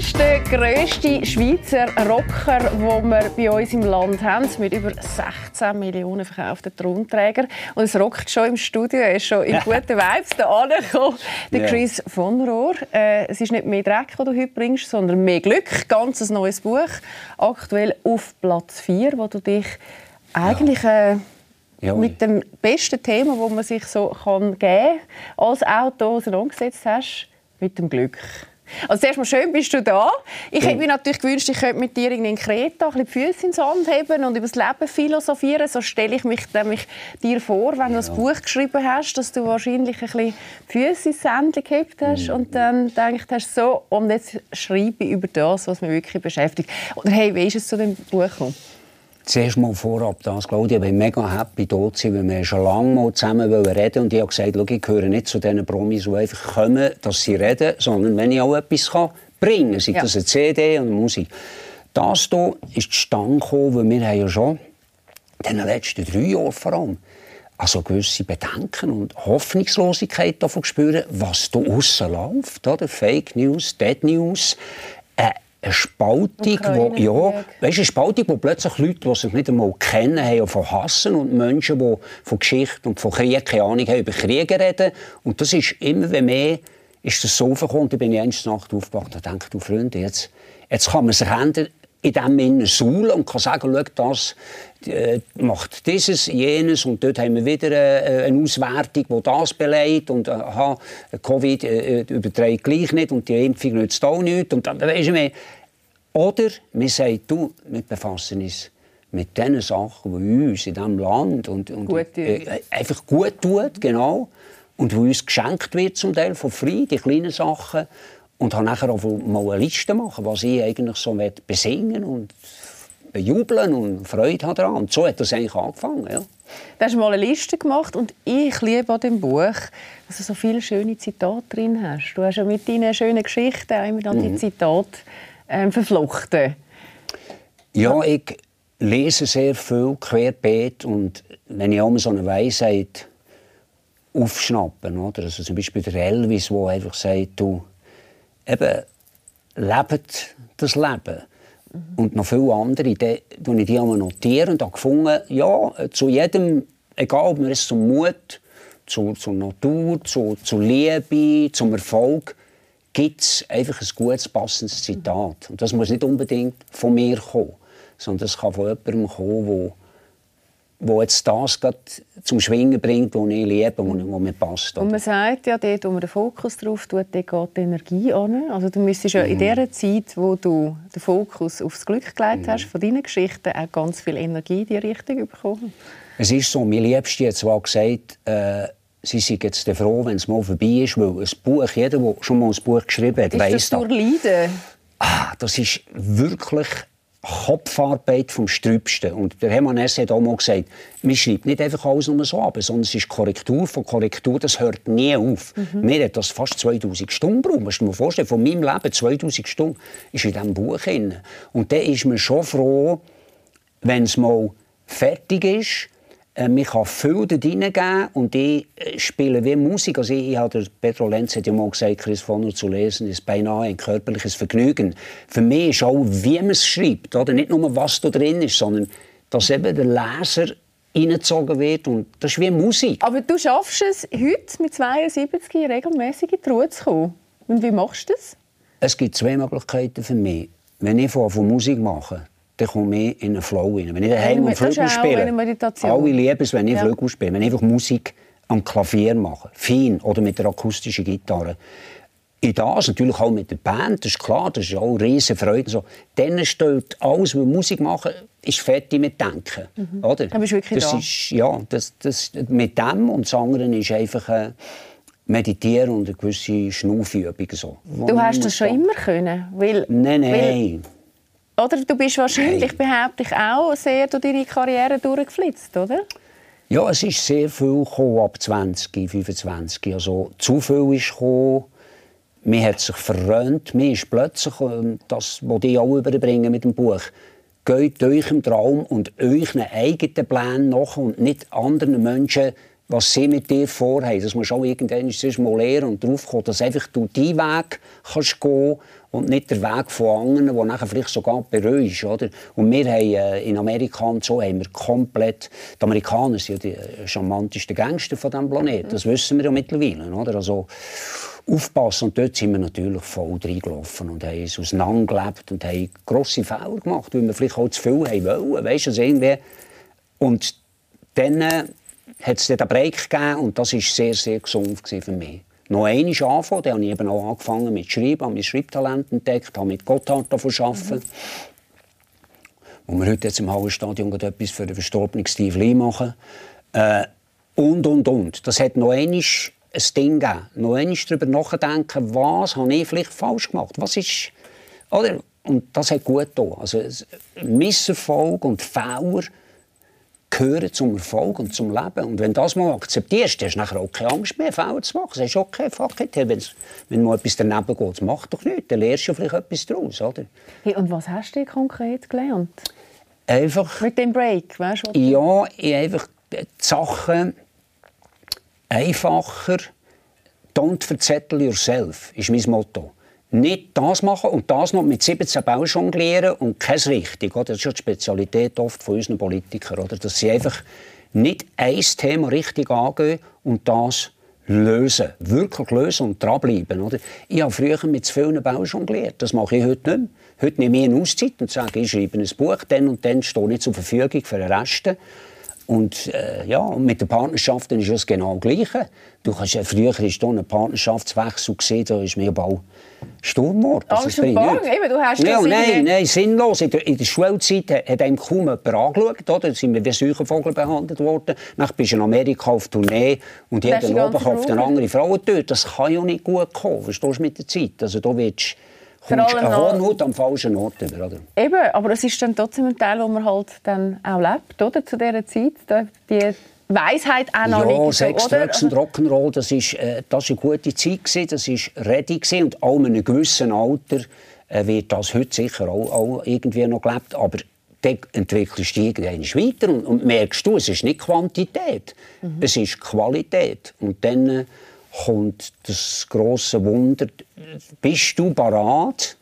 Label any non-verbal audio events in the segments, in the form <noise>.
ist der grösste Schweizer Rocker, den wir bei uns im Land haben, mit über 16 Millionen verkauften Tonträgern. Und es rockt schon im Studio, er ist schon in <laughs> guten Vibes da angekommen. Der Chris von Rohr. Äh, es ist nicht mehr Dreck, den du heute bringst, sondern mehr Glück. Ganz ein neues Buch, aktuell auf Platz 4, wo du dich eigentlich... Äh, ja, mit dem besten Thema, das man sich so kann geben kann, als Autor auseinandergesetzt hast, mit dem Glück. Also zuerst mal schön bist du da. Ich hätte mir natürlich gewünscht, ich könnte mit dir in Kreta ein die Füße ins Sand heben und über das Leben philosophieren. So stelle ich mich nämlich dir vor, wenn du das Buch geschrieben hast, dass du wahrscheinlich ein bisschen die Füße ins Sand gehabt hast mhm. und dann gedacht hast, so, und jetzt schreibe ich über das, was mich wirklich beschäftigt. Oder hey, wie ist es zu dem Buch gekommen? Zuerst mal vorab das, Claudia, ich bin mega happy, hier zu sein, weil wir schon lange mal zusammen reden und ich habe gesagt, schau, ich gehöre nicht zu den Promis, die einfach kommen, dass sie reden, sondern wenn ich auch etwas kann, bringen kann, sei ja. das eine CD und Musik. Das hier ist zustande gekommen, weil wir haben ja schon in den letzten drei Jahren vor allem also gewisse Bedenken und Hoffnungslosigkeit davon spüren, was da aussen läuft, oder? Fake News, Dead News, äh, eine Spaltung, wo, ja, weißt, eine Spaltung, wo plötzlich Leute, die sich nicht einmal kennen, haben von Hassen und Menschen, die von Geschichte und von Krieg keine Ahnung haben, über Kriege reden. Und das ist immer mehr, ist das so gekommen, da bin ich eins Nacht aufgewacht und dachte, du Freunde, jetzt, jetzt kann man sich ändern in dem Innen suhlen und kann sagen, schau, das äh, macht dieses, jenes und dort haben wir wieder äh, eine Auswertung, die das beleidigt und aha, Covid äh, überträgt gleich nicht und die Impfung nützt auch nichts. Und, dann, weißt du, oder wir sagen, du, wir befassen uns mit den Sachen, die uns in diesem Land und, und gut äh, einfach gut tut, genau, und die uns geschenkt wird zum Teil von frei, die kleinen Sachen und habe nachher auch mal eine Liste machen, was ich eigentlich so besingen und bejubeln und Freude habe daran. Und so hat das eigentlich angefangen, ja. Du hast mal eine Liste gemacht und ich liebe an dem Buch, dass du so viele schöne Zitate drin hast. Du hast ja mit deinen schönen Geschichten immer dann die mhm. Zitate ähm, verflochten. Ja, ich lese sehr viel querbeet und wenn ich auch so eine Weisheit aufschnappen, oder? Also zum Beispiel der Elvis, der einfach sagt, du, eben, lebt das Leben. Mhm. Und noch viele andere, die, die ich die notieren und habe gefunden, ja, zu jedem, egal ob man es zum Mut, zu, zur Natur, zu, zur Liebe, zum Erfolg, gibt es einfach ein gutes, passendes Zitat. Und das muss nicht unbedingt von mir kommen, sondern es kann von jemandem kommen, der wo jetzt das zum Schwingen bringt, das ich liebe, wo, mir passt. Oder? Und man sagt ja, dort, wo man den Fokus drauf tut, dort geht die Energie an. Also du müsstest ja mhm. in der Zeit, wo du den Fokus aufs Glück gelegt mhm. hast, von deinen Geschichten auch ganz viel Energie in die Richtung bekommen. Es ist so, mein Liebste hat zwar gesagt, äh, sie sind jetzt froh, wenn es mal vorbei ist, weil ein Buch, jeder, der schon mal ein Buch geschrieben hat, weiss das. Ist das durch Leiden? Ah, das ist wirklich Kopfarbeit vom Strübsten. Und der Hermann Hesse hat auch mal gesagt, man schreibt nicht einfach alles nur so ab, sondern es ist Korrektur von Korrektur, das hört nie auf. Mhm. Mir hat das fast 2000 Stunden gebraucht. Musst du dir vorstellen, von meinem Leben 2000 Stunden ist in diesem Buch drin. Und dann ist man schon froh, wenn es mal fertig ist, man kann viel da reingeben und ich äh, spiele wie Musik. Also ich, ich habe Pedro Lenz hat ja mal gesagt, Chris Vonner zu lesen ist beinahe ein körperliches Vergnügen. Für mich ist auch, wie man es schreibt, oder? nicht nur, was da drin ist, sondern dass eben der Leser reingezogen wird und das ist wie Musik. Aber du schaffst es heute mit 72 regelmäßig in die Ruhe zu kommen. Und wie machst du das? Es gibt zwei Möglichkeiten für mich. Wenn ich von Musik mache, dann komme ich in einen Flow rein. Wenn ich daheim ja, Flügel spiele, alle lieben es, wenn ich ja. Flügel spiele, wenn ich einfach Musik am Klavier mache, fein oder mit der akustischen Gitarre. In das, natürlich auch mit der Band, das ist klar, das ist auch eine riesige Freude. So. Dann steht alles, was Musik machen, ist fertig mit Denken. Mhm. Oder? Dann bist wirklich das da. Ist, ja, das, das, mit dem und das andere ist einfach... Äh, meditieren und eine gewisse Schnaufübung. So. Du hast das schon immer können? Weil, nein, nein. Weil oder du bist wahrscheinlich, behaupte ich, auch sehr durch deine Karriere durchgeflitzt, oder? Ja, es ist sehr viel gekommen, ab 20, 25. Also zu viel ist gekommen. Man hat sich verrönt. Mir ist plötzlich, ähm, das, was ich auch überbringen mit dem Buch, geht euch im Traum und einen eigenen Plan nach und nicht anderen Menschen was sie mit dir vorhaben. Das musst du auch irgendwann mal lernen und darauf kommen, dass einfach du deinen Weg kannst gehen und nicht der Weg von anderen, der nachher vielleicht sogar bereust. Oder? Und wir haben äh, in Amerika und so haben wir komplett, die Amerikaner sind ja die äh, charmantesten Gangster von diesem Planeten, das wissen wir ja mittlerweile. Oder? Also, aufpassen. Und dort sind wir natürlich voll reingelaufen und haben es auseinandergelebt und haben grosse Fehler gemacht, weil wir vielleicht auch zu viel haben wollen. Weißt du, also irgendwie. Und dann äh, hat es den Break gegeben und das war sehr, sehr gesund für mich noch einmal anfangen. Dann habe ich eben auch angefangen mit Schreiben, habe mein Schreibtalent entdeckt, habe mit Gotthard arbeiten. Mhm. Wo wir heute jetzt im Hallenstadion etwas für den verstorbenen Steve Lee machen. Äh, und, und, und. Das hat noch einmal ein Ding gegeben. Noch einmal darüber nachdenken, was habe ich vielleicht falsch gemacht. Was ist... Oder? Und das hat gut getan. Also Misserfolg und Fehler gehören zum Erfolg und zum Leben. Und wenn du das mal akzeptierst, hast du nachher auch keine Angst mehr, Fehler zu machen. Sagst, okay, fuck it, wenn, wenn mal etwas daneben geht, mach doch nichts, dann lernst du vielleicht etwas daraus, oder? Hey, und was hast du konkret gelernt? Einfach... Mit dem Break, weißt du? Ja, ich einfach die Sachen einfacher «Don't verzettel yourself» ist mein Motto nicht das machen und das noch mit 17 Bau jonglieren und kein richtig. Das ist ja die Spezialität oft von unseren Politikern, oder? dass sie einfach nicht ein Thema richtig angehen und das lösen. Wirklich lösen und dranbleiben. Oder? Ich habe früher mit zu vielen Bau jongliert. Das mache ich heute nicht mehr. Heute nehme ich eine Auszeit und sage, ich schreibe ein Buch, dann und dann stehe ich zur Verfügung für den Rest. Und äh, ja, mit den Partnerschaften ist es genau das Gleiche. Du kannst, äh, früher war da ein Partnerschaftswechsel, gesehen, da ist mir bald Sturm geworden. Angst und Bange, eben, du hast ja, Nein, nein, sinnlos. In der, in der Schulzeit hat einem kaum jemand angeschaut. Oder? Da sind wir wie Säugenvogel behandelt worden. Dann bist du in Amerika auf Tournee und jeder oben kauft eine andere Frau dort. Das kann ja nicht gut kommen, verstehst du, mit der Zeit. Also da willst kommst ein Hornhaut am falschen Ort über, oder? Eben, aber es ist dann trotzdem ein Teil, wo man halt dann auch lebt, oder? Zu dieser Zeit, die Weisheit auch noch ja, nicht. Sex, oder? Drugs und Rock'n'Roll, das ist, äh, das ist eine gute Zeit gewesen, das ist ready gewesen und auch in einem gewissen Alter äh, wird das heute sicher auch, auch irgendwie noch gelebt, aber dann entwickelst du irgendwann weiter und, und merkst du, es ist nicht Quantität, mhm. es ist Qualität und dann äh, kommt das große Wunder, bist du bereit,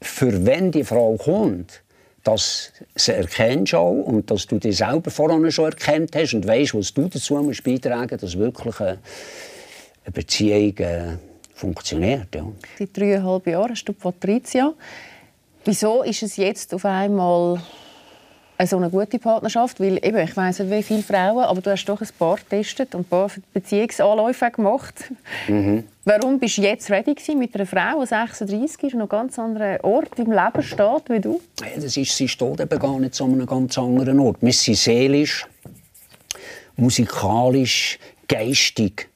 für wenn die Frau kommt, dass sie erkennst auch und dass du dich selber vorher schon erkannt hast und weißt, was du dazu musst beitragen dass wirklich eine, Beziehung äh, funktioniert. Ja. Seit dreieinhalb Jahren hast du Patricia. Wieso ist es jetzt auf einmal so eine gute Partnerschaft? Weil eben, ich weiss nicht, wie viele Frauen, aber du hast doch ein paar getestet und ein paar Beziehungsanläufe gemacht. Mhm. Warum bist du jetzt ready mit einer Frau, die 36 ist und noch ganz anderen Ort im Leben steht wie du? Ja, das ist, sie steht eben gar nicht an einem ganz anderen Ort. Wir sind seelisch, musikalisch, geistig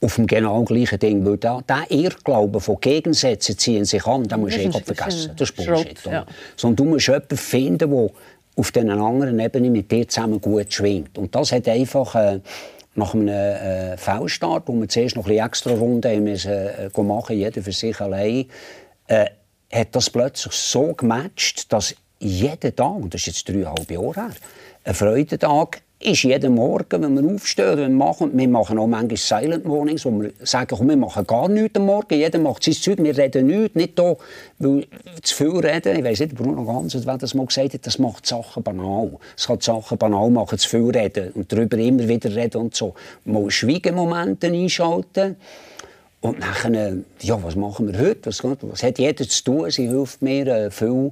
auf dem genau gleichen Ding. Weil der, der Irrglaube von Gegensätzen ziehen sich an, den musst du eh vergessen. Das ist Bullshit. Ja. Sondern du musst jemanden finden, der auf einer anderen Ebene mit dir zusammen gut schwingt. Und das hat einfach äh, nach einem äh, V-Start, wo wir zuerst noch ein extra Runden äh, machen jeder für sich allein, äh, hat das plötzlich so gematcht, dass jeden Tag, und das ist jetzt dreieinhalb Jahre her, ein Freudentag ist jeden Morgen, wenn wir aufstehen, wir machen, wir machen auch manchmal Silent Mornings, wo wir sagen, komm, wir machen gar nichts am Morgen, jeder macht sein Zeug, wir reden nichts, nicht da, weil zu viel reden, ich weiss nicht, Bruno Ganz, wer das mal gesagt hat, das macht Sachen banal. Es kann Sachen banal machen, zu viel reden und darüber immer wieder reden und so. Mal Schweigemomente einschalten und nachher, ja, was machen wir heute, was, was hat jeder zu tun, sie hilft mir äh, viel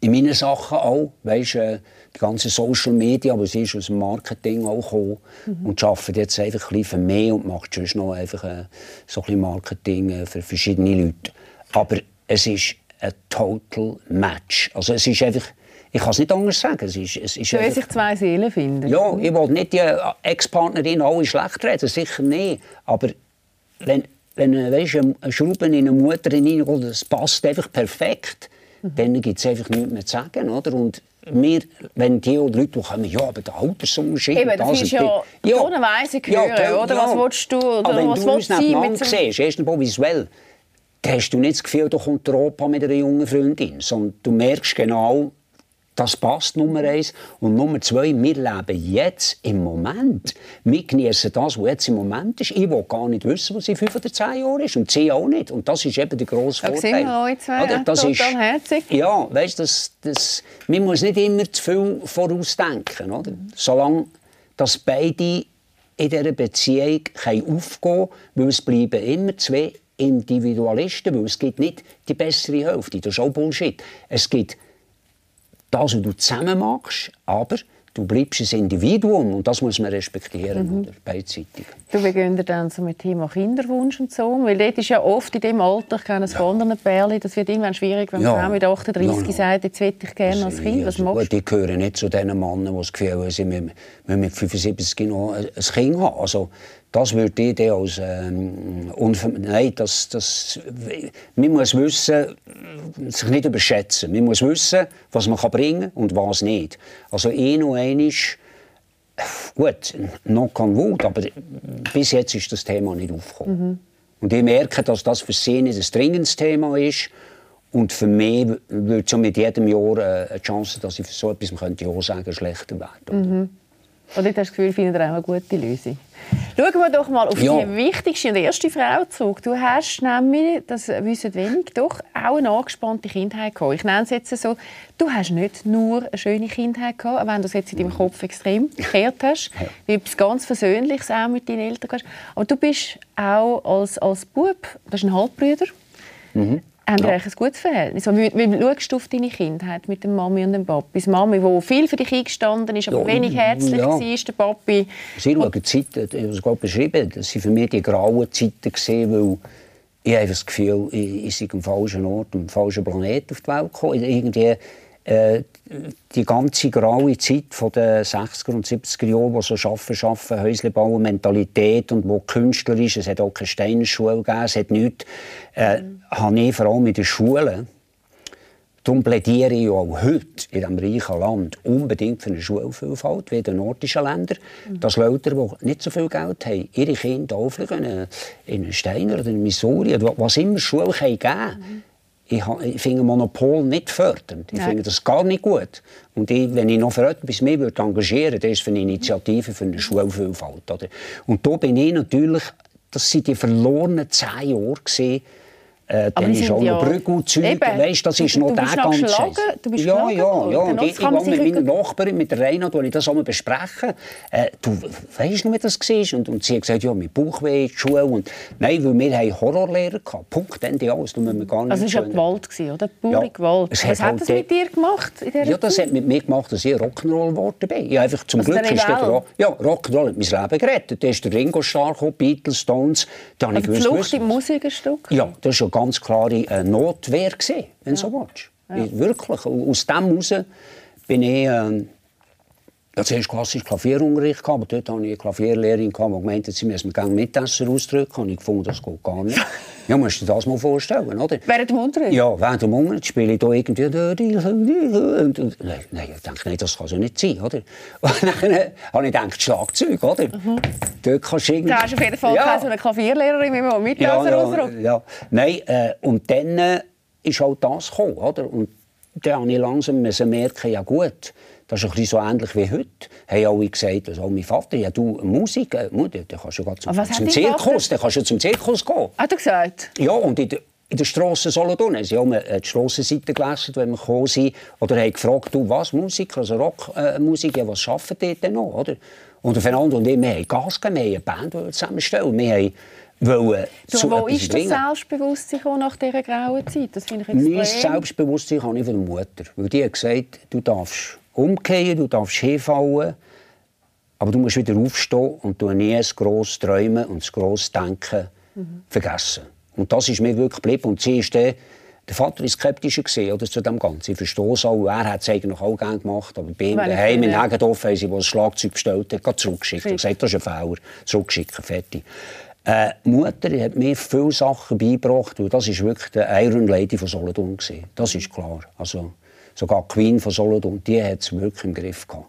in meinen Sachen auch, weißt, äh, die ganze Social Media, aber sie ist aus dem Marketing auch gekommen mhm. und arbeitet jetzt einfach ein bisschen mehr und macht sonst noch einfach äh, so ein bisschen Marketing äh, für verschiedene Leute. Aber es ist ein total Match. Also es ist einfach, ich kann es nicht anders sagen. Es ist, es ist einfach, sich zwei Seelen finden. Ja, ich will nicht die äh, Ex-Partnerin alle schlecht reden, sicher nicht. Aber wenn, wenn weißt, eine Schraube in eine Mutter hineingeht, das passt einfach perfekt, mhm. dann gibt es einfach nichts mehr zu sagen. Oder? Und wir, wenn die Leute die kommen, ja, aber der Altersunterschied... Eben, das, das ist ja, ja. tonnenweise hören, ja, oder? Was willst du, oder aber wenn was du uns nebeneinander siehst, erstens mal visuell, dann hast du nicht das Gefühl, da kommt der Opa mit einer jungen Freundin, sondern du merkst genau, Das passt Nummer eins. Und Nummer zwei, wir leben jetzt im Moment. Wir genießen das, was jetzt im Moment ist. Ich will gar nicht wissen, was in fünf oder zehn Jahren ist. Und sie auch nicht. Und das ist eben der grosse Vorteil. Da sehen wir euch zwei Oder? Das total ist, herzig. Ja, weißt, das, das, man muss nicht immer zu viel vorausdenken. Oder? Solange dass beide in dieser Beziehung aufgehen können, weil es bleiben immer zwei Individualisten, weil es gibt nicht die bessere Hälfte. Das ist auch Bullshit. Es gibt das, was du zusammen machst, aber du bleibst ein Individuum und das muss man respektieren, Mhm. oder? beidseitig. Du beginnst dann so mit dem Thema Kinderwunsch und so, weil dort ist ja oft in dem Alter, ich kenne es von anderen Pärchen, das wird irgendwann schwierig, wenn Ja. Frau mit 38 Ja, ja. sagt, jetzt will ich gerne als Kind, was Also, machst gut, die gehören nicht zu den Männern, die das Gefühl haben, sie müssen mit 75 noch ein ein Kind haben. Also, das würde ich dann als ähm, Nein, das, das, man muss wissen, sich nicht überschätzen. Man muss wissen, was man kann bringen kann und was nicht. Also ein und ein ist, gut, noch kann Wut, aber bis jetzt ist das Thema nicht aufgekommen. Und ich merke, dass das für sie nicht ein dringendes Thema ist. Und für mich würde es mit jedem Jahr äh, eine Chance, dass ich für so etwas man könnte ja sagen, schlechter werden. Oder dort hast du das Gefühl, findet ihr auch eine gute Lösung? Schauen wir doch mal auf Ja. die wichtigste und erste Frau zurück. Du hast nämlich, das wissen wenig, doch auch eine angespannte Kindheit gehabt. Ich nenne es jetzt so, du hast nicht nur eine schöne Kindheit gehabt, auch wenn du es jetzt in deinem Kopf extrem gekehrt hast, wie etwas ganz Versöhnliches auch mit deinen Eltern hast. Aber du bist auch als, als Bub, du hast einen Halbbruder, haben Ja. ein gutes Verhältnis? Und Wie, wie schaust du auf deine Kindheit mit der Mami und dem Papi? Die Mami, die viel für dich eingestanden ist, aber Ja, wenig herzlich ja. war, der Papi... Sie schauen die Zeiten, ich habe es gerade beschrieben, das waren für mich die grauen Zeiten, gewesen, weil ich habe das Gefühl, ich, ich sei am falschen Ort, am falschen Planeten auf die Welt gekommen. Irgendwie, äh, die ganze graue Zeit von den 60er und 70er Jahren, wo so Schaffen, Schaffen, Häusle bauen, Mentalität und wo Künstler ist, es hat auch keine Steinerschule gegeben, es hat nichts, äh, habe ich vor allem in den Schulen Darum plädiere ich auch heute in diesem reichen Land unbedingt für eine Schulvielfalt wie in den nordischen Ländern, dass Leute, die nicht so viel Geld haben, ihre Kinder auflegen in einen Steiner oder in Missouri oder was immer Schulen geben. Können. Ich, ich finde Monopol nicht fördernd. Ich Nein. finde das gar nicht gut. Und ich, wenn ich noch für etwas mehr würde engagieren würde, dann ist für eine Initiative für eine Schulvielfalt. Oder? Und da bin ich natürlich, das waren die verlorenen zehn Jahre, gewesen, äh, dann ist auch ja- noch Brüggelzeug, weißt, das ist Du- noch du der ganze Scheiß. du bist Ja, ja, ja. Und ich, das ich gehe mit meiner Nachbarin, mit der Reina, wo ich das einmal besprechen. Äh, du weißt noch, wie das war? Und, und sie hat gesagt, ja, mit Bauchweh in die Schule. Und, nein, weil wir haben Horrorlehrer gehabt. Punkt, Ende alles. Da müssen wir gar nicht Also es war ja Gewalt, oder? Pure Ja, Gewalt. Was hat halt das mit dir gemacht Ja, das hat mit mir gemacht, dass ich Rock'n'Roll geworden bin. Ich einfach zum Also Glück ist der Rebell? Ro ja, Rock'n'Roll hat mein Leben gerettet. Da ist der Ringo Starr Beatles, Stones. Da ich Also die gewusst, Flucht im Musikstück? Ja, das war eine ganz klare äh, Notwehr, gewesen, wenn du so willst. Ich- Wirklich. Und Aus dem heraus bin ich... ähm, ja, zuerst klassisch Klavierunterricht, gehabt, aber dort hatte ich eine Klavierlehrerin, die gemeint hat, sie müssen mir gerne Mittagessen ausdrücken. Und ich fand, das geht gar nicht. <laughs> ja, du dir das mal vorstellen, oder? Während dem Unterricht? Ja, während Unterricht spiele da irgendwie... Und, und, nein, nein, ich denke, nein, das kann so nicht sein, oder? Und dann äh, habe ich gedacht, Schlagzeug, oder? Dort kannst du irgendwie... Du hast auf jeden Fall Ja. keine so eine Klavierlehrerin, wie man mit Ja, ja, ja. Nein, äh, und dann äh, ist das gekommen, oder? Und dann habe ich langsam merken, ja gut, das ist ein bisschen so ähnlich wie heute. Haben alle gesagt, also auch mein Vater, ja du, Musik, äh, Mutter, dann kannst du ja zum, zum Zirkus, dann kannst du zum Zirkus gehen. Hat er gesagt? Ja, und in der, in der Strasse Solothurn haben sie mal äh, die Strassenseite gelesen, wenn wir gekommen sind. Oder haben gefragt, du, was, Musik, also Rockmusik, äh, ja, was arbeitet ihr denn noch, oder? Und der Fernando und ich, wir haben Gas gegeben, wir haben eine Band zusammenstellen. Wir haben wollen Du, zu wo ist das. Selbstbewusstsein nach dieser grauen Zeit? Das finde ich Mein extrem. Selbstbewusstsein habe ich von der Mutter. Weil die hat gesagt, du darfst umkehren, du darfst hinfallen, aber du musst wieder aufstehen und du nie das grosse Träumen und das grosse Denken vergessen. Und das ist mir wirklich geblieben. Und sie ist dann, der Vater war skeptischer gewesen, oder, zu dem Ganzen. Ich verstehe es auch. Er hat es eigentlich auch gerne gemacht. Aber bei ihm daheim in Heggendorf haben sie, wo das Schlagzeug bestellt hat, zurückgeschickt. Er gesagt, das ist ein Fehler. Zurückgeschicken, fertig. Äh, Mutter hat mir viele Sachen beigebracht. Und das war wirklich die Iron Lady von Solothurn. gewesen. Das ist klar. Also, sogar die Queen von Solothurn, die hat es wirklich im Griff gehabt.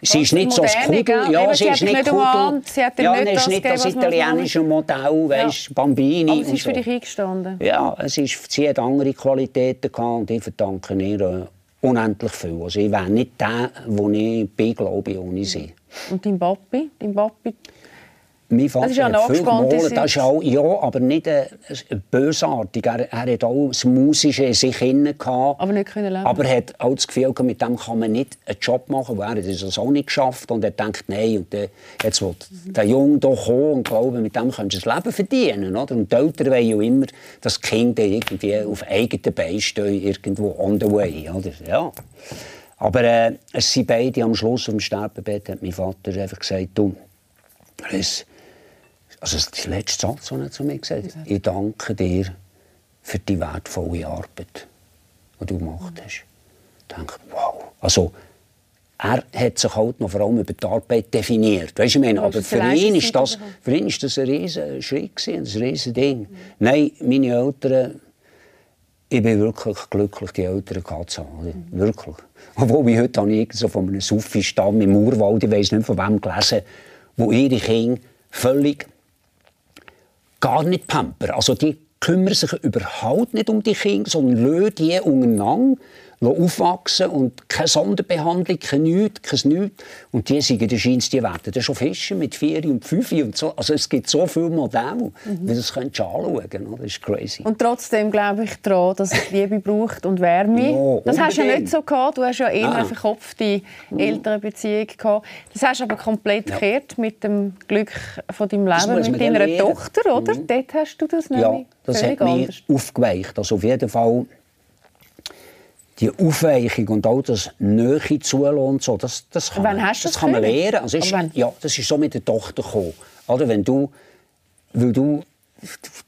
Sie ist nicht so moderne, Kudel. gell? Ja, Eben, sie sie ist nicht Kudel. sie hat ja, nicht das ist nicht das italienische Modell, weißt, Bambini Aber sie ist für so. dich eingestanden. Ja, es ist, sie hat andere Qualitäten gehabt und ich verdanke ihr äh, unendlich viel. Also ich wäre nicht der, wo ich bin, glaube ich, ohne sie. Und dein Papi? Dein Papi mein Vater das ist ja hat viel gemalt, das ist auch, ja, aber nicht äh, bösartig. Er, er hat auch das Musische in sich hinein Aber nicht können leben. Aber er hat auch das Gefühl, mit dem kann man nicht einen Job machen, weil er das auch nicht geschafft und er denkt, nein, und der, jetzt will der Junge hier kommen und glauben, mit dem kannst du das Leben verdienen. Oder? Und die Eltern wollen ja immer, dass die Kinder irgendwie auf eigenen Beinen stehen, irgendwo on the way. Oder? Ja. Aber äh, es sind beide am Schluss dem Sterbebett, hat mein Vater einfach gesagt, du, Chris, also das letzte Satz, den er zu mir gesagt hat. Ich danke dir für die wertvolle Arbeit, die du gemacht hast. Ich denke, wow. Also, er hat sich halt noch vor allem über die Arbeit definiert. Weißt du, ich meine, aber für ihn, ist das, für ihn ist das ein riesiger Schritt, ein riesiges Ding. Mhm. Nein, meine Eltern, ich bin wirklich glücklich, die Eltern gehabt zu haben. Mhm. Wirklich. Obwohl ich heute habe so von einem Sufi-Stamm im Urwald, ich weiß nicht von wem gelesen, wo ihre Kinder völlig gar nicht pampern. Also die kümmern sich überhaupt nicht um die Kinder, sondern lassen die untereinander aufwachsen und keine Sonderbehandlung, kein Nichts, kein Nichts. Und die sagen, der scheint, die werden dann schon fischen mit vier und fünf und so. Also es gibt so viele Modelle, mhm. wie das könntest du anschauen. Das ist crazy. Und trotzdem glaube ich daran, dass es Liebe <laughs> braucht und Wärme. Ja, das hast du ja nicht so gehabt. Du hast ja eher eine verkopfte mhm. Elternbeziehung gehabt. Das hast du aber komplett ja. gekehrt mit dem Glück von deinem Leben, mit deiner Tochter, oder? Mhm. Dort hast du das nämlich Ja, das hat mich aufgeweicht. Also auf jeden Fall die Aufweichung und auch das Nähe zulassen, so, das, das kann, man, das, das kann man lernen. Also ist, ja, das ist so mit der Tochter gekommen. Oder wenn du, weil du,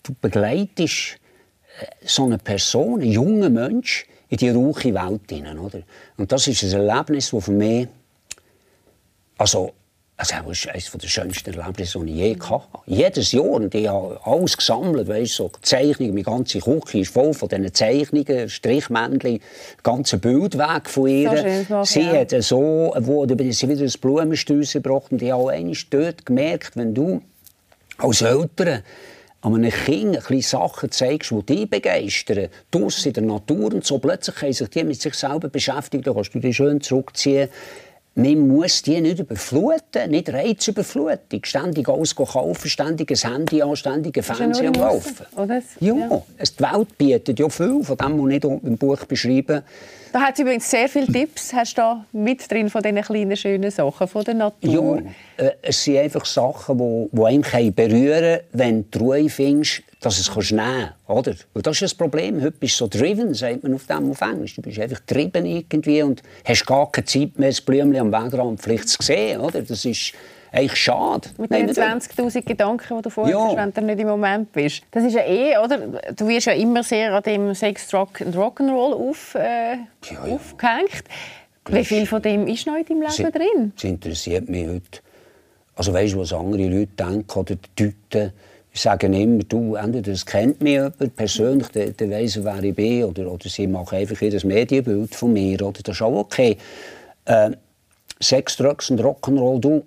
du begleitest äh, so eine Person, einen jungen Mensch, in die rauche Welt hinein, oder? Und das ist ein Erlebnis, das für mich, also also das ist eines der schönsten Erlebnisse, die ich je hatte. Jedes Jahr. Und ich habe alles gesammelt. Weißt, so Zeichnungen. Meine ganze Küche ist voll von diesen Zeichnungen, Strichmännchen, ganze Bildweg von ihr. So sie ja. hat so, wo, da bin ich wieder das Blumenstüss gebracht. Und ich habe auch dort gemerkt, wenn du als Eltern an einem Kind ein Sachen zeigst, die dich begeistern, draussen in der Natur und so, plötzlich können sich die mit sich selber beschäftigen, dann kannst du dich schön zurückziehen man muss die nicht überfluten, nicht Reizüberflutung. Ständig alles kaufen, ständig ein Handy an, ständig ein Fernseher am Laufen. Ja, ja. die Welt bietet ja viel, von dem muss ich nicht im Buch beschreiben. Da hat übrigens sehr viele Tipps. Hast du da mit drin von diesen kleinen, schönen Sachen von der Natur? Ja, äh, es sind einfach Sachen, die, die einem berühren können, wenn du Ruhe findest, dass es nehmen kannst. Oder? Und das ist das Problem. Heute bist du so driven, sagt man auf dem auf. Du bist einfach getrieben irgendwie und hast gar keine Zeit mehr, das Blümchen am Wegrand vielleicht zu sehen. Oder? Das ist eigentlich schade. Mit den 20'000 Gedanken, die du vorher ja. hast, wenn du nicht im Moment bist. Das ist ja eh, oder? Du wirst ja immer sehr an dem Sex, Rock and Rock'n'Roll auf, äh, ja, ja. aufgehängt. Wie viel von dem ist noch in deinem Leben das, drin? Das interessiert mich heute. Also weißt du, was andere Leute denken oder deuten? Ich sage immer, du, entweder das kennt mich jemand persönlich, der, der weiss, wer ich bin, oder, oder sie machen einfach jedes Medienbild von mir, oder das ist auch okay. Äh, Sex, Drugs und Rock'n'Roll, du,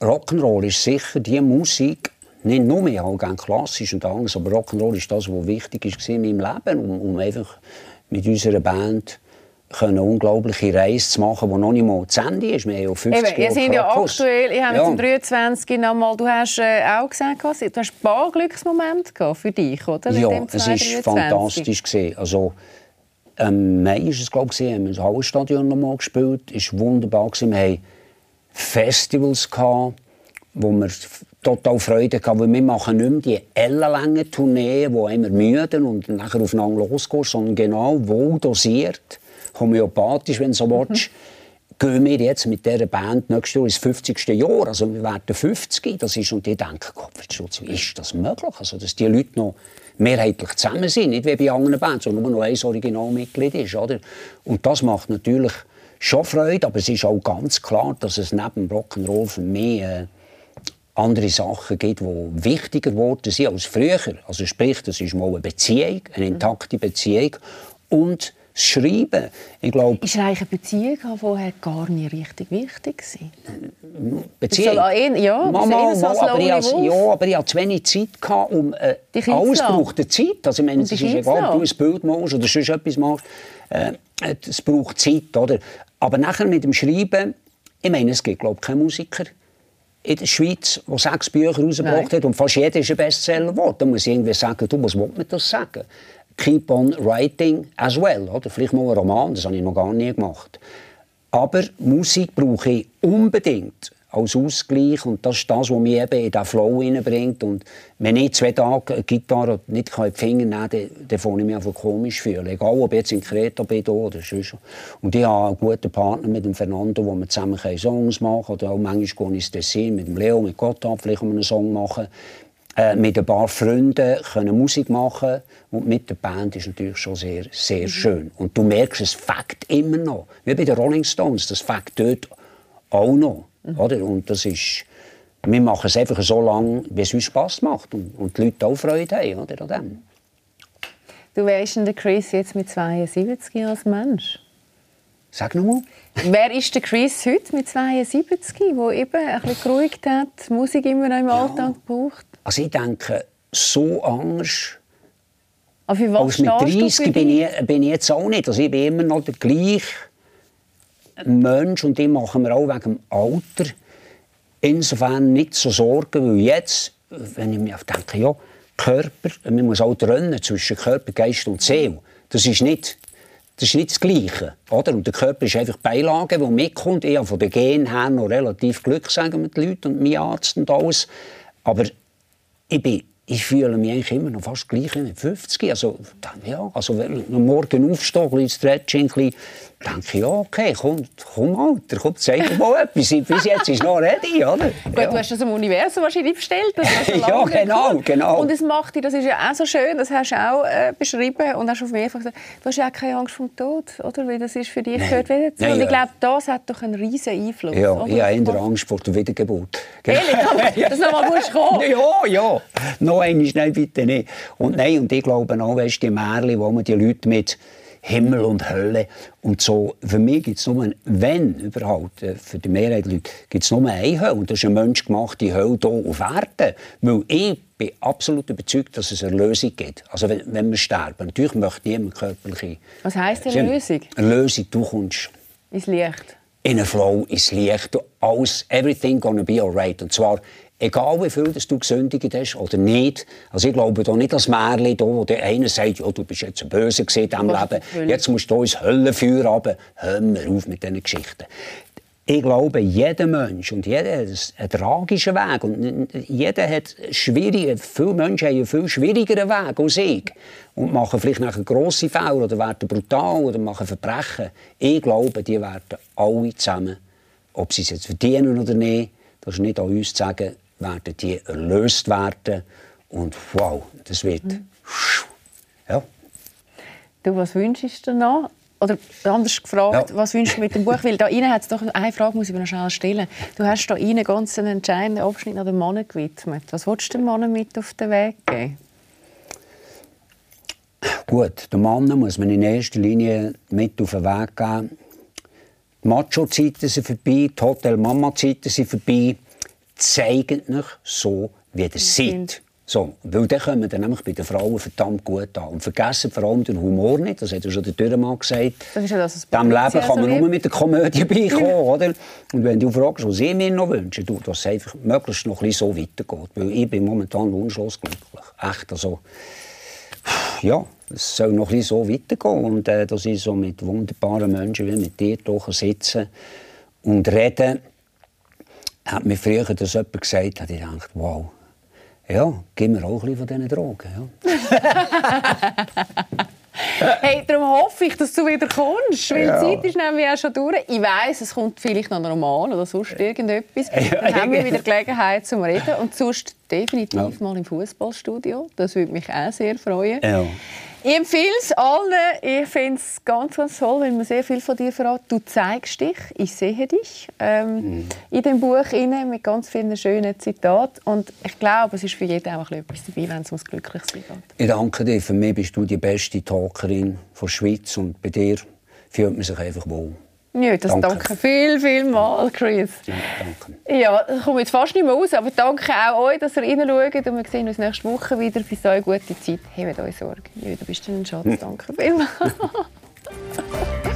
Rock'n'Roll ist sicher die Musik, nicht nur mehr, auch gerne klassisch und alles, aber Rock'n'Roll ist das, was wichtig ist in meinem Leben, um, um einfach mit unserer Band eine unglaubliche Reise zu machen, die noch nicht mal zu Ende ist. Wir haben ja 50 Eben, ihr seid ja aktuell, ich habe ja. zum 23 nochmal, du hast äh, auch gesagt, du hast ein paar Glücksmomente für dich, oder? Ja, es war fantastisch. Gewesen. Also, ähm, Mai ist es, glaube ich, haben wir das Hallenstadion nochmal gespielt. Es war wunderbar. Gewesen. Wir haben Festivals, gehabt, wo wir total Freude hatten, weil wir machen nicht mehr die ellenlangen Tourneen, die immer müden und nachher aufeinander losgehen, sondern genau wohl dosiert, homöopathisch, wenn du so willst, mhm. gehen wir jetzt mit dieser Band nächstes Jahr ins 50. Jahr. Also wir werden 50. Das ist, und die denken, Gott, ist das möglich? Also, dass die Leute noch mehrheitlich zusammen sind, nicht wie bei anderen Bands, sondern nur noch ein Originalmitglied ist. Oder? Und das macht natürlich schon Freude, aber es ist auch ganz klar, dass es neben Rock'n'Roll für mich äh, andere Sachen gibt, die wichtiger geworden sind als früher. Also sprich, das ist mal eine Beziehung, eine intakte Beziehung und das Schreiben. Ich glaube... Ist eigentlich eine Beziehung vorher gar nicht richtig wichtig gewesen? Beziehung? Ja, mal, mal, mal, aber, ich has, ja, aber ich hatte zu wenig Zeit, gehabt, um... Äh, alles braucht Zeit. Also, ich meine, es ist egal, ob du ein Bild machst oder sonst etwas machst. Äh, es braucht Zeit, oder? Aber nachher mit dem Schreiben... Ich meine, es gibt, glaube ich, keinen Musiker in der Schweiz, der sechs Bücher rausgebracht hat und fast jeder ist ein Bestseller geworden. Da muss ich irgendwie sagen, du, was will man das sagen? Keep on writing as well. Oder? Vielleicht mal ein Roman, das habe ich noch gar nie gemacht. Aber Musik brauche ich unbedingt als Ausgleich und das ist das, was mich eben in diesen Flow hineinbringt. Und wenn ich zwei Tage Gitarre nicht in die Finger nehmen kann, dann fühle ich mich einfach komisch fühlen. Egal, ob ich jetzt in Kreta bin oder sonst. Und ich habe einen guten Partner mit dem Fernando, wo wir zusammen Songs machen können. Oder auch manchmal gehe ich ins Tessin mit dem Leo, mit Gotthard, vielleicht einen Song machen. Äh, mit ein paar Freunden können Musik machen und mit der Band ist natürlich schon sehr, sehr mhm. schön. Und du merkst, es fängt immer noch. Wie bei den Rolling Stones, das fängt dort auch noch. Mhm. Oder? Und das ist, wir machen es einfach so lange, wie es uns Spass macht und, und die Leute auch Freude haben oder, an dem. Du wärst der Chris jetzt mit 72 als Mensch? Sag nochmal. Wer ist der Chris heute mit 72, der eben ein bisschen geruhigt hat, Musik immer noch im ja. Alltag braucht? Also ich denke, so anders als mit 30 bin ich, bin ich jetzt auch nicht. Also ich bin immer noch der gleiche Mensch und die machen wir auch wegen dem Alter insofern nicht so Sorgen, weil jetzt, wenn ich mir denke, ja, Körper, man muss auch trennen zwischen Körper, Geist und Seele. Das ist nicht das, ist nicht das Gleiche. Oder? Und der Körper ist einfach Beilage, die mitkommt. Ich habe von den Genen her noch relativ Glück, sagen mit den Leuten und mein Arzt und alles. Aber ich bin ich fühle mich eigentlich immer noch fast gleich wie mit 50. Also, ja, also wenn ich morgen aufstehe, ein bisschen Stretching, ein denke ich, ja, okay, komm, komm Alter, komm, zeig mal etwas. Bis jetzt ist noch ready, oder? Gut, ja. du hast das im Universum wahrscheinlich bestellt. <laughs> ja, genau, genau. Und es macht dich, das ist ja auch so schön, das hast du auch äh, beschrieben und hast auf mehrfach gesagt, du hast ja auch keine Angst vor dem Tod, oder? Weil das ist für dich gehört wieder zu. und ich glaube, das hat doch einen riesen Einfluss. Ja, oder? ich habe eher Angst vor der Wiedergeburt. Genau. Ehrlich? <laughs> Dass du nochmal kommen Ja, ja. Noch einmal, nein, bitte nicht. Und nein, und ich glaube auch, weißt, die Märchen, wo man die Leute mit Himmel und Hölle und so. Für mich gibt es nur, wenn überhaupt, äh, für die Mehrheit der Leute, gibt es nur eine Hölle. Und das ist eine menschgemachte Hölle hier auf Erden. Weil ich bin absolut überzeugt, dass es eine Lösung gibt. Also wenn, wenn wir sterben. Natürlich möchte niemand körperliche... Was heisst eine Lösung? Eine Lösung, du kommst... Ins Licht? In einen Flow, ins Licht. Alles, everything gonna be alright. Und zwar egal wie viel du gesündigt hast oder nicht. Also ich glaube da nicht das Märchen, da, wo der eine sagt, ja, du bist jetzt ein Böse in diesem Leben, jetzt musst du ins Höllenfeuer runter. Hör mir auf mit diesen Geschichten. Ich glaube, jeder Mensch und jeder hat einen tragischen Weg und jeder hat schwierige, viele Menschen haben einen viel schwierigeren Weg als ich und machen vielleicht nachher grosse Fehler oder werden brutal oder machen Verbrechen. Ich glaube, die werden alle zusammen, ob sie es jetzt verdienen oder nicht, das ist nicht an uns zu sagen, werden die erlöst werden. Und wow, das wird. Mhm. Ja. Du, was wünschst du noch? Oder anders gefragt, ja. was wünschst du mit dem Buch? Weil da <laughs> innen hat es doch eine Frage, muss ich mir noch schnell stellen. Du hast da innen ganz einen entscheidenden Abschnitt an den Mann gewidmet. Was willst du dem Mann mit auf den Weg geben? Gut, den Mann muss man in erster Linie mit auf den Weg geben. Die Macho-Zeiten sind vorbei, die Hotel-Mama-Zeiten sind vorbei zeigt euch so, wie ihr seid. So, weil dann kommen wir dann nämlich bei den Frauen verdammt gut an. Und vergessen vor allem den Humor nicht, das hat ja schon der Dürremann gesagt. Das ist ja das, Dem Leben kann man nur mit der Komödie beikommen, oder? Und wenn du fragst, was ich mir noch wünsche, du, dass es einfach möglichst noch ein bisschen so weitergeht. Weil ich bin momentan wunschlos glücklich. Echt, also... Ja, es soll noch ein bisschen so weitergehen. Und äh, dass ich so mit wunderbaren Menschen wie mit dir hier sitzen und reden hat mir früher das jemand gesagt, hat ich gedacht, wow, ja, gib mir auch ein bisschen von diesen Drogen. Ja. <laughs> hey, darum hoffe ich, dass du wieder kommst, weil ja. die Zeit ist nämlich auch schon durch. Ich weiss, es kommt vielleicht noch Roman oder sonst irgendetwas. <laughs> Dann haben wir wieder Gelegenheit zum Reden und sonst definitiv ja. mal im Fußballstudio. Das würde mich auch sehr freuen. Ja. Ich empfehle es allen. Ich finde es ganz, ganz toll, weil man sehr viel von dir verraten. Du zeigst dich, ich sehe dich ähm, mhm. in dem Buch rein, mit ganz vielen schönen Zitaten. Und ich glaube, es ist für jeden auch etwas dabei, wenn es ums Glücklichsein geht. Ich danke dir. Für mich bist du die beste Talkerin der Schweiz und bei dir fühlt man sich einfach wohl. Ja, das danke, danke viel, viel mal, Chris. Ja, danke. Ja, ich komme jetzt fast nicht mehr raus, aber danke auch euch, dass ihr reinschaut und wir sehen uns nächste Woche wieder. Bis dahin gute Zeit. Habt euch Sorge. Ja, du bist ein Schatz. Danke vielmals. <laughs>